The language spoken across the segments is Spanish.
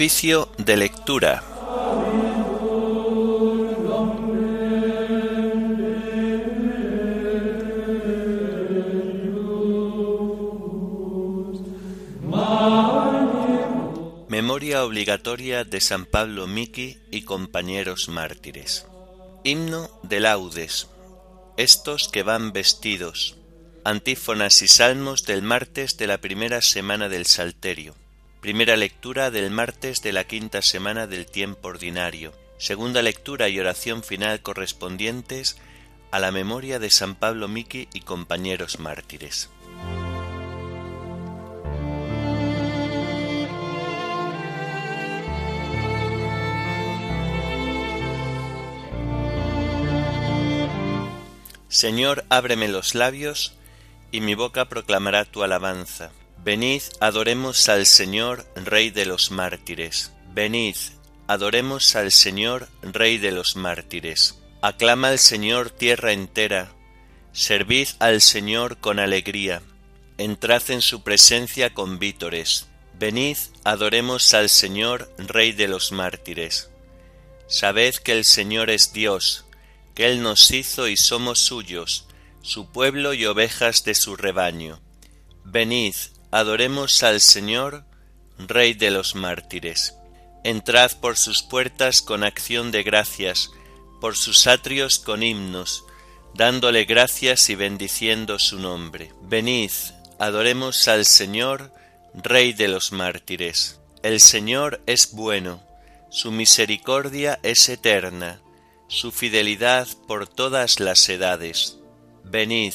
Oficio de lectura. Memoria obligatoria de San Pablo Miki y compañeros mártires. Himno de laudes. Estos que van vestidos. Antífonas y salmos del martes de la primera semana del Salterio. Primera lectura del martes de la quinta semana del tiempo ordinario. Segunda lectura y oración final correspondientes a la memoria de San Pablo Miki y compañeros mártires. Señor, ábreme los labios, y mi boca proclamará tu alabanza. Venid, adoremos al Señor, Rey de los mártires. Venid, adoremos al Señor, Rey de los mártires. Aclama al Señor tierra entera, servid al Señor con alegría, entrad en su presencia con vítores. Venid, adoremos al Señor, Rey de los mártires. Sabed que el Señor es Dios, que Él nos hizo y somos suyos, su pueblo y ovejas de su rebaño. Venid, adoremos al Señor, Rey de los mártires. Entrad por sus puertas con acción de gracias, por sus atrios con himnos, dándole gracias y bendiciendo su nombre. Venid, adoremos al Señor, Rey de los mártires. El Señor es bueno, su misericordia es eterna, su fidelidad por todas las edades. Venid,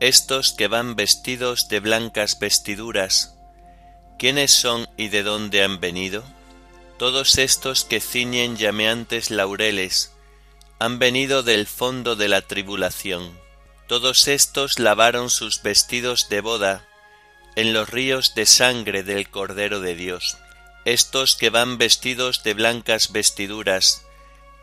Estos que van vestidos de blancas vestiduras, ¿quiénes son y de dónde han venido? Todos estos que ciñen llameantes laureles, han venido del fondo de la tribulación. Todos estos lavaron sus vestidos de boda en los ríos de sangre del Cordero de Dios. Estos que van vestidos de blancas vestiduras,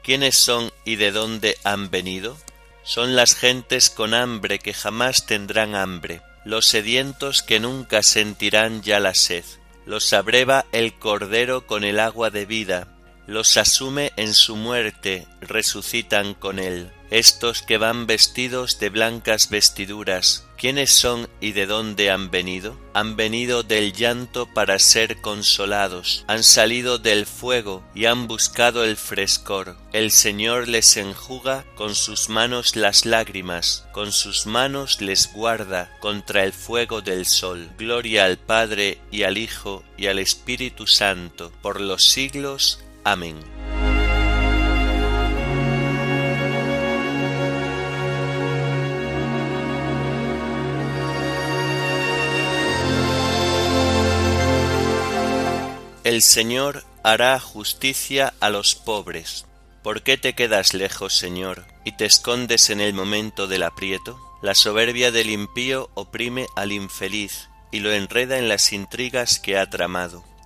¿quiénes son y de dónde han venido? Son las gentes con hambre que jamás tendrán hambre, los sedientos que nunca sentirán ya la sed. Los abreva el Cordero con el agua de vida, los asume en su muerte, resucitan con él. Estos que van vestidos de blancas vestiduras, ¿quiénes son y de dónde han venido? Han venido del llanto para ser consolados, han salido del fuego y han buscado el frescor. El Señor les enjuga con sus manos las lágrimas, con sus manos les guarda contra el fuego del sol. Gloria al Padre y al Hijo y al Espíritu Santo, por los siglos. Amén. El Señor hará justicia a los pobres. ¿Por qué te quedas lejos, Señor, y te escondes en el momento del aprieto? La soberbia del impío oprime al infeliz y lo enreda en las intrigas que ha tramado.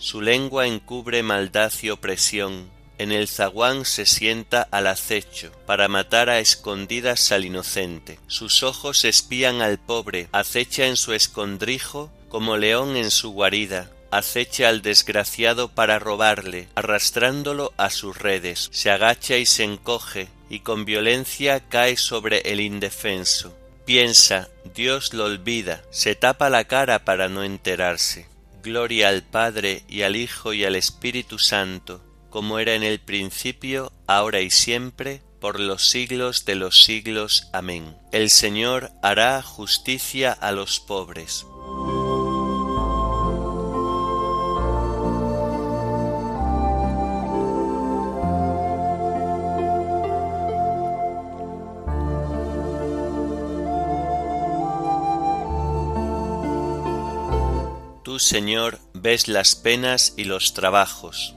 Su lengua encubre maldad y opresión. En el zaguán se sienta al acecho, para matar a escondidas al inocente. Sus ojos espían al pobre, acecha en su escondrijo como león en su guarida, acecha al desgraciado para robarle, arrastrándolo a sus redes, se agacha y se encoge, y con violencia cae sobre el indefenso. Piensa, Dios lo olvida, se tapa la cara para no enterarse. Gloria al Padre y al Hijo y al Espíritu Santo, como era en el principio, ahora y siempre, por los siglos de los siglos. Amén. El Señor hará justicia a los pobres. Tú, Señor, ves las penas y los trabajos.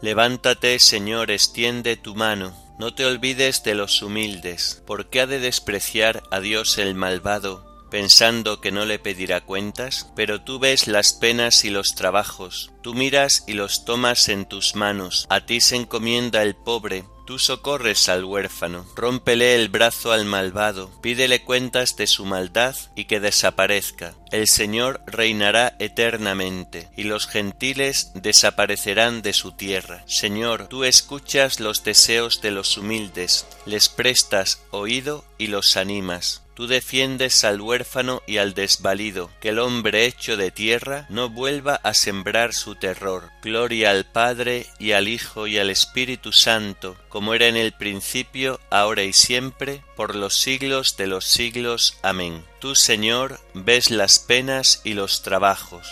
Levántate, Señor, extiende tu mano, no te olvides de los humildes, ¿por qué ha de despreciar a Dios el malvado, pensando que no le pedirá cuentas? Pero tú ves las penas y los trabajos, tú miras y los tomas en tus manos, a ti se encomienda el pobre, Tú socorres al huérfano, rómpele el brazo al malvado, pídele cuentas de su maldad y que desaparezca. El Señor reinará eternamente, y los gentiles desaparecerán de su tierra. Señor, tú escuchas los deseos de los humildes, les prestas oído y los animas. Tú defiendes al huérfano y al desvalido, que el hombre hecho de tierra no vuelva a sembrar su terror. Gloria al Padre y al Hijo y al Espíritu Santo, como era en el principio, ahora y siempre, por los siglos de los siglos. Amén. Tú, Señor, ves las penas y los trabajos.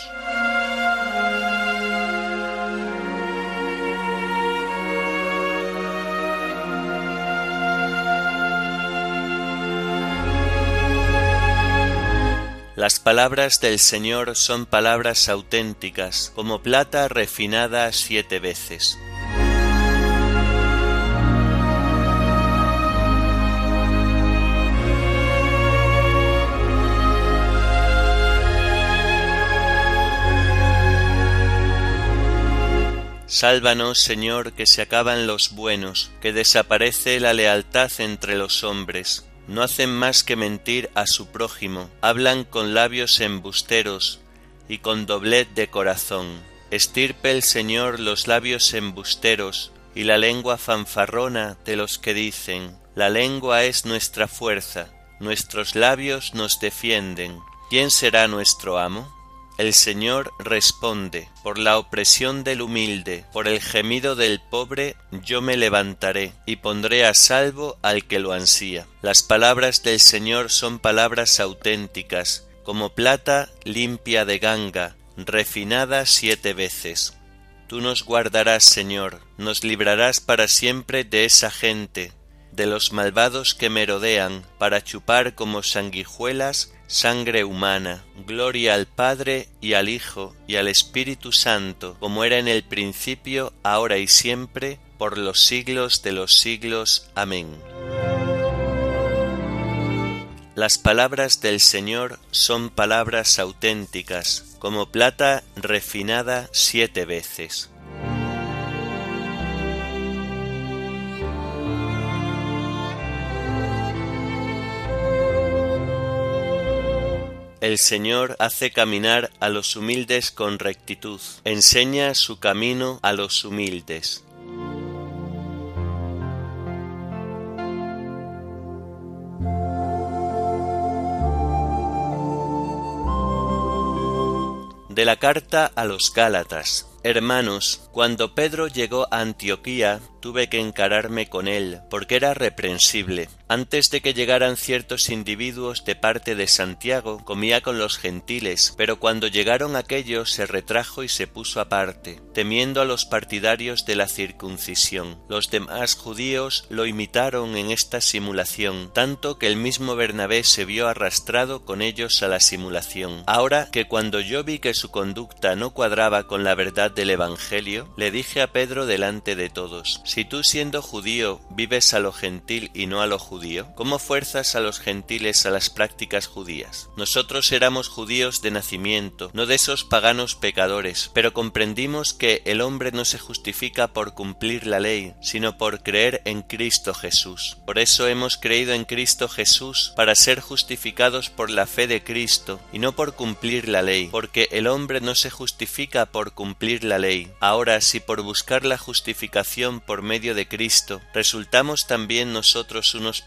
Las palabras del Señor son palabras auténticas, como plata refinada siete veces. Sálvanos, Señor, que se acaban los buenos, que desaparece la lealtad entre los hombres no hacen más que mentir a su prójimo, hablan con labios embusteros y con doblet de corazón. Estirpe el Señor los labios embusteros y la lengua fanfarrona de los que dicen, la lengua es nuestra fuerza, nuestros labios nos defienden. ¿Quién será nuestro amo? El Señor responde, por la opresión del humilde, por el gemido del pobre, yo me levantaré y pondré a salvo al que lo ansía. Las palabras del Señor son palabras auténticas, como plata limpia de ganga, refinada siete veces. Tú nos guardarás, Señor, nos librarás para siempre de esa gente, de los malvados que merodean, para chupar como sanguijuelas sangre humana. Gloria al Padre y al Hijo y al Espíritu Santo, como era en el principio, ahora y siempre, por los siglos de los siglos. Amén. Las palabras del Señor son palabras auténticas, como plata refinada siete veces. El Señor hace caminar a los humildes con rectitud, enseña su camino a los humildes. De la carta a los Gálatas. Hermanos, cuando Pedro llegó a Antioquía, tuve que encararme con él, porque era reprensible. Antes de que llegaran ciertos individuos de parte de Santiago, comía con los gentiles, pero cuando llegaron aquellos se retrajo y se puso aparte, temiendo a los partidarios de la circuncisión. Los demás judíos lo imitaron en esta simulación, tanto que el mismo Bernabé se vio arrastrado con ellos a la simulación. Ahora que cuando yo vi que su conducta no cuadraba con la verdad del Evangelio, le dije a Pedro delante de todos, si tú siendo judío vives a lo gentil y no a lo judío, ¿cómo fuerzas a los gentiles a las prácticas judías? Nosotros éramos judíos de nacimiento, no de esos paganos pecadores, pero comprendimos que el hombre no se justifica por cumplir la ley, sino por creer en Cristo Jesús. Por eso hemos creído en Cristo Jesús para ser justificados por la fe de Cristo y no por cumplir la ley, porque el hombre no se justifica por cumplir la ley. Ahora, si por buscar la justificación por medio de Cristo resultamos también nosotros unos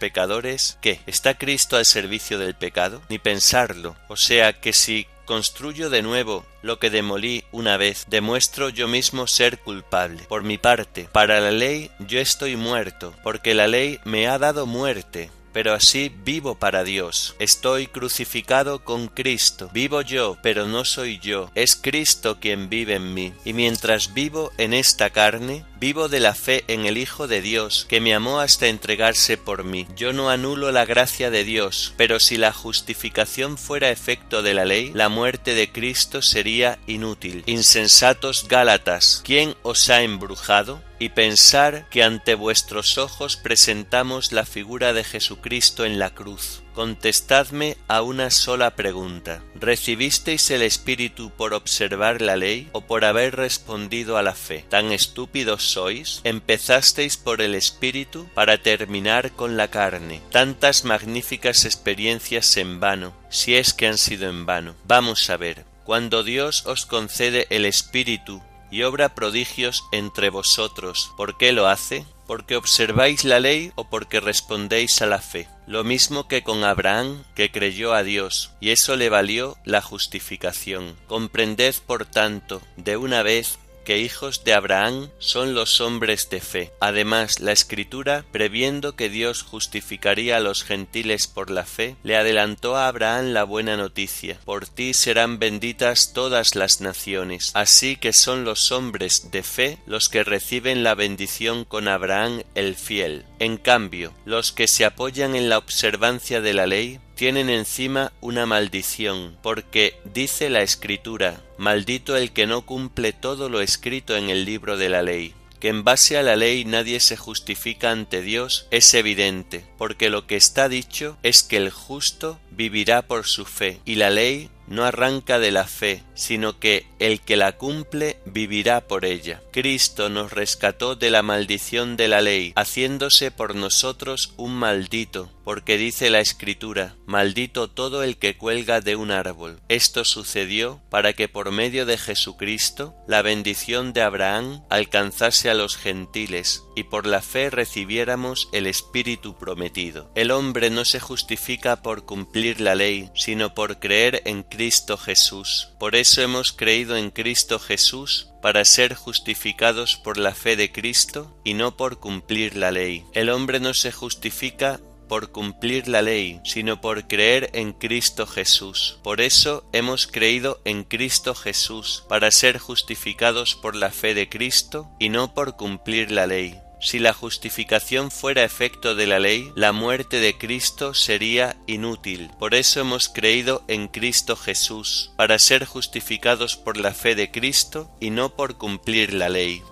¿qué? ¿Está Cristo al servicio del pecado? Ni pensarlo. O sea que si construyo de nuevo lo que demolí una vez, demuestro yo mismo ser culpable. Por mi parte, para la ley yo estoy muerto, porque la ley me ha dado muerte pero así vivo para Dios. Estoy crucificado con Cristo. Vivo yo, pero no soy yo. Es Cristo quien vive en mí. Y mientras vivo en esta carne, vivo de la fe en el Hijo de Dios, que me amó hasta entregarse por mí. Yo no anulo la gracia de Dios, pero si la justificación fuera efecto de la ley, la muerte de Cristo sería inútil. Insensatos Gálatas, ¿quién os ha embrujado? y pensar que ante vuestros ojos presentamos la figura de Jesucristo en la cruz. Contestadme a una sola pregunta. ¿Recibisteis el Espíritu por observar la ley o por haber respondido a la fe? ¿Tan estúpidos sois? Empezasteis por el Espíritu para terminar con la carne. Tantas magníficas experiencias en vano, si es que han sido en vano. Vamos a ver. Cuando Dios os concede el Espíritu y obra prodigios entre vosotros. ¿Por qué lo hace? ¿Porque observáis la ley o porque respondéis a la fe? Lo mismo que con Abraham, que creyó a Dios, y eso le valió la justificación. Comprended, por tanto, de una vez que hijos de Abraham son los hombres de fe. Además, la Escritura, previendo que Dios justificaría a los gentiles por la fe, le adelantó a Abraham la buena noticia. Por ti serán benditas todas las naciones. Así que son los hombres de fe los que reciben la bendición con Abraham el fiel. En cambio, los que se apoyan en la observancia de la ley tienen encima una maldición, porque dice la Escritura, maldito el que no cumple todo lo escrito en el libro de la ley. Que en base a la ley nadie se justifica ante Dios es evidente, porque lo que está dicho es que el justo vivirá por su fe, y la ley no arranca de la fe, sino que el que la cumple vivirá por ella. Cristo nos rescató de la maldición de la ley, haciéndose por nosotros un maldito, porque dice la Escritura, maldito todo el que cuelga de un árbol. Esto sucedió para que por medio de Jesucristo la bendición de Abraham alcanzase a los gentiles, y por la fe recibiéramos el Espíritu prometido. El hombre no se justifica por cumplir la ley, sino por creer en Cristo Jesús. Por eso hemos creído en Cristo Jesús para ser justificados por la fe de Cristo y no por cumplir la ley. El hombre no se justifica por cumplir la ley, sino por creer en Cristo Jesús. Por eso hemos creído en Cristo Jesús, para ser justificados por la fe de Cristo y no por cumplir la ley. Si la justificación fuera efecto de la ley, la muerte de Cristo sería inútil. Por eso hemos creído en Cristo Jesús, para ser justificados por la fe de Cristo y no por cumplir la ley.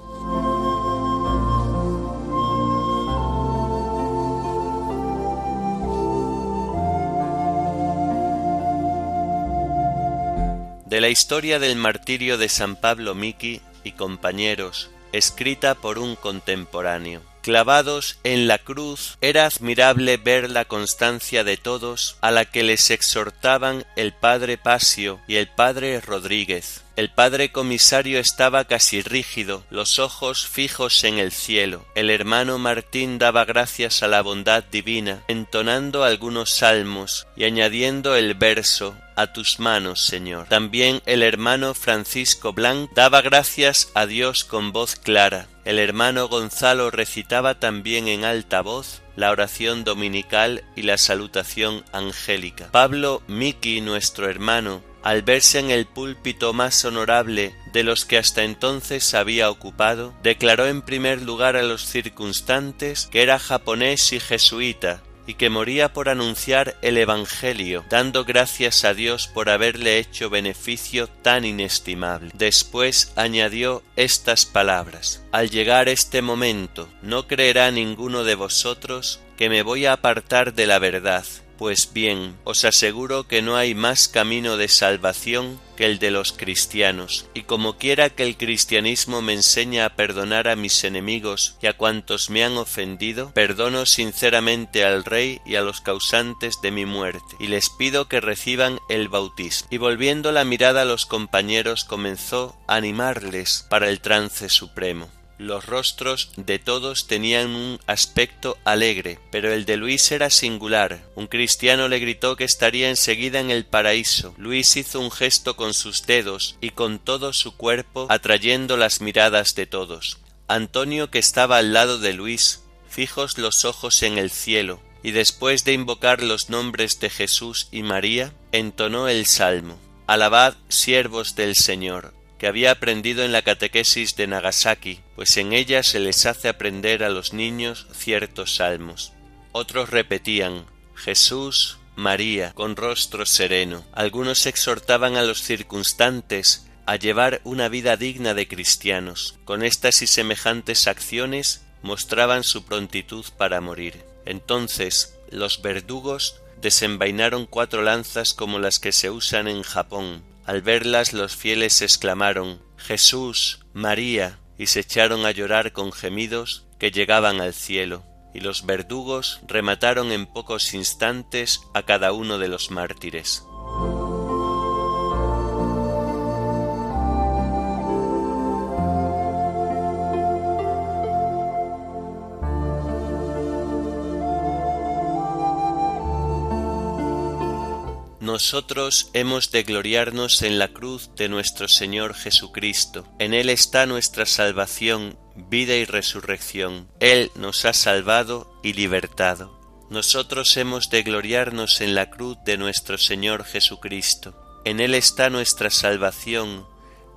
De la historia del martirio de San Pablo Miki y compañeros escrita por un contemporáneo. Clavados en la cruz, era admirable ver la constancia de todos a la que les exhortaban el padre Pasio y el padre Rodríguez. El padre comisario estaba casi rígido, los ojos fijos en el cielo. El hermano Martín daba gracias a la bondad divina, entonando algunos salmos y añadiendo el verso a tus manos, Señor. También el hermano Francisco Blanc daba gracias a Dios con voz clara. El hermano Gonzalo recitaba también en alta voz la oración dominical y la salutación angélica. Pablo Miki, nuestro hermano, al verse en el púlpito más honorable de los que hasta entonces había ocupado, declaró en primer lugar a los circunstantes que era japonés y jesuita, y que moría por anunciar el Evangelio, dando gracias a Dios por haberle hecho beneficio tan inestimable. Después añadió estas palabras Al llegar este momento, no creerá ninguno de vosotros que me voy a apartar de la verdad, pues bien, os aseguro que no hay más camino de salvación que el de los cristianos, y como quiera que el cristianismo me enseña a perdonar a mis enemigos y a cuantos me han ofendido, perdono sinceramente al Rey y a los causantes de mi muerte, y les pido que reciban el bautismo. Y volviendo la mirada a los compañeros comenzó a animarles para el trance supremo. Los rostros de todos tenían un aspecto alegre, pero el de Luis era singular. Un cristiano le gritó que estaría enseguida en el paraíso. Luis hizo un gesto con sus dedos y con todo su cuerpo atrayendo las miradas de todos. Antonio, que estaba al lado de Luis, fijos los ojos en el cielo, y después de invocar los nombres de Jesús y María, entonó el salmo. Alabad, siervos del Señor, que había aprendido en la catequesis de Nagasaki, pues en ella se les hace aprender a los niños ciertos salmos. Otros repetían Jesús, María, con rostro sereno. Algunos exhortaban a los circunstantes a llevar una vida digna de cristianos. Con estas y semejantes acciones mostraban su prontitud para morir. Entonces los verdugos desenvainaron cuatro lanzas como las que se usan en Japón, al verlas los fieles exclamaron Jesús, María, y se echaron a llorar con gemidos que llegaban al cielo, y los verdugos remataron en pocos instantes a cada uno de los mártires. Nosotros hemos de gloriarnos en la cruz de nuestro Señor Jesucristo. En Él está nuestra salvación, vida y resurrección. Él nos ha salvado y libertado. Nosotros hemos de gloriarnos en la cruz de nuestro Señor Jesucristo. En Él está nuestra salvación,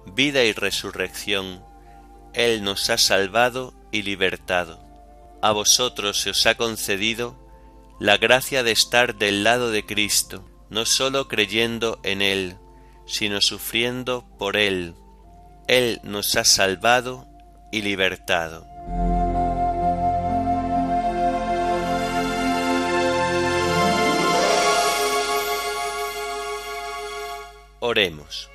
vida y resurrección. Él nos ha salvado y libertado. A vosotros se os ha concedido la gracia de estar del lado de Cristo no sólo creyendo en Él, sino sufriendo por Él. Él nos ha salvado y libertado. Oremos.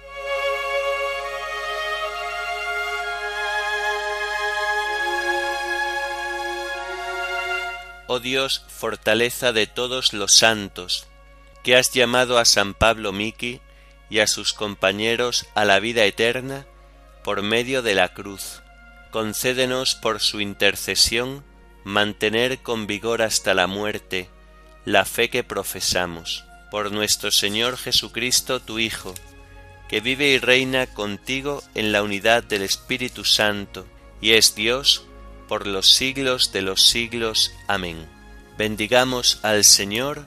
Oh Dios, fortaleza de todos los santos, que has llamado a San Pablo Miki y a sus compañeros a la vida eterna por medio de la cruz. Concédenos por su intercesión mantener con vigor hasta la muerte la fe que profesamos. Por nuestro Señor Jesucristo, tu Hijo, que vive y reina contigo en la unidad del Espíritu Santo, y es Dios por los siglos de los siglos. Amén. Bendigamos al Señor,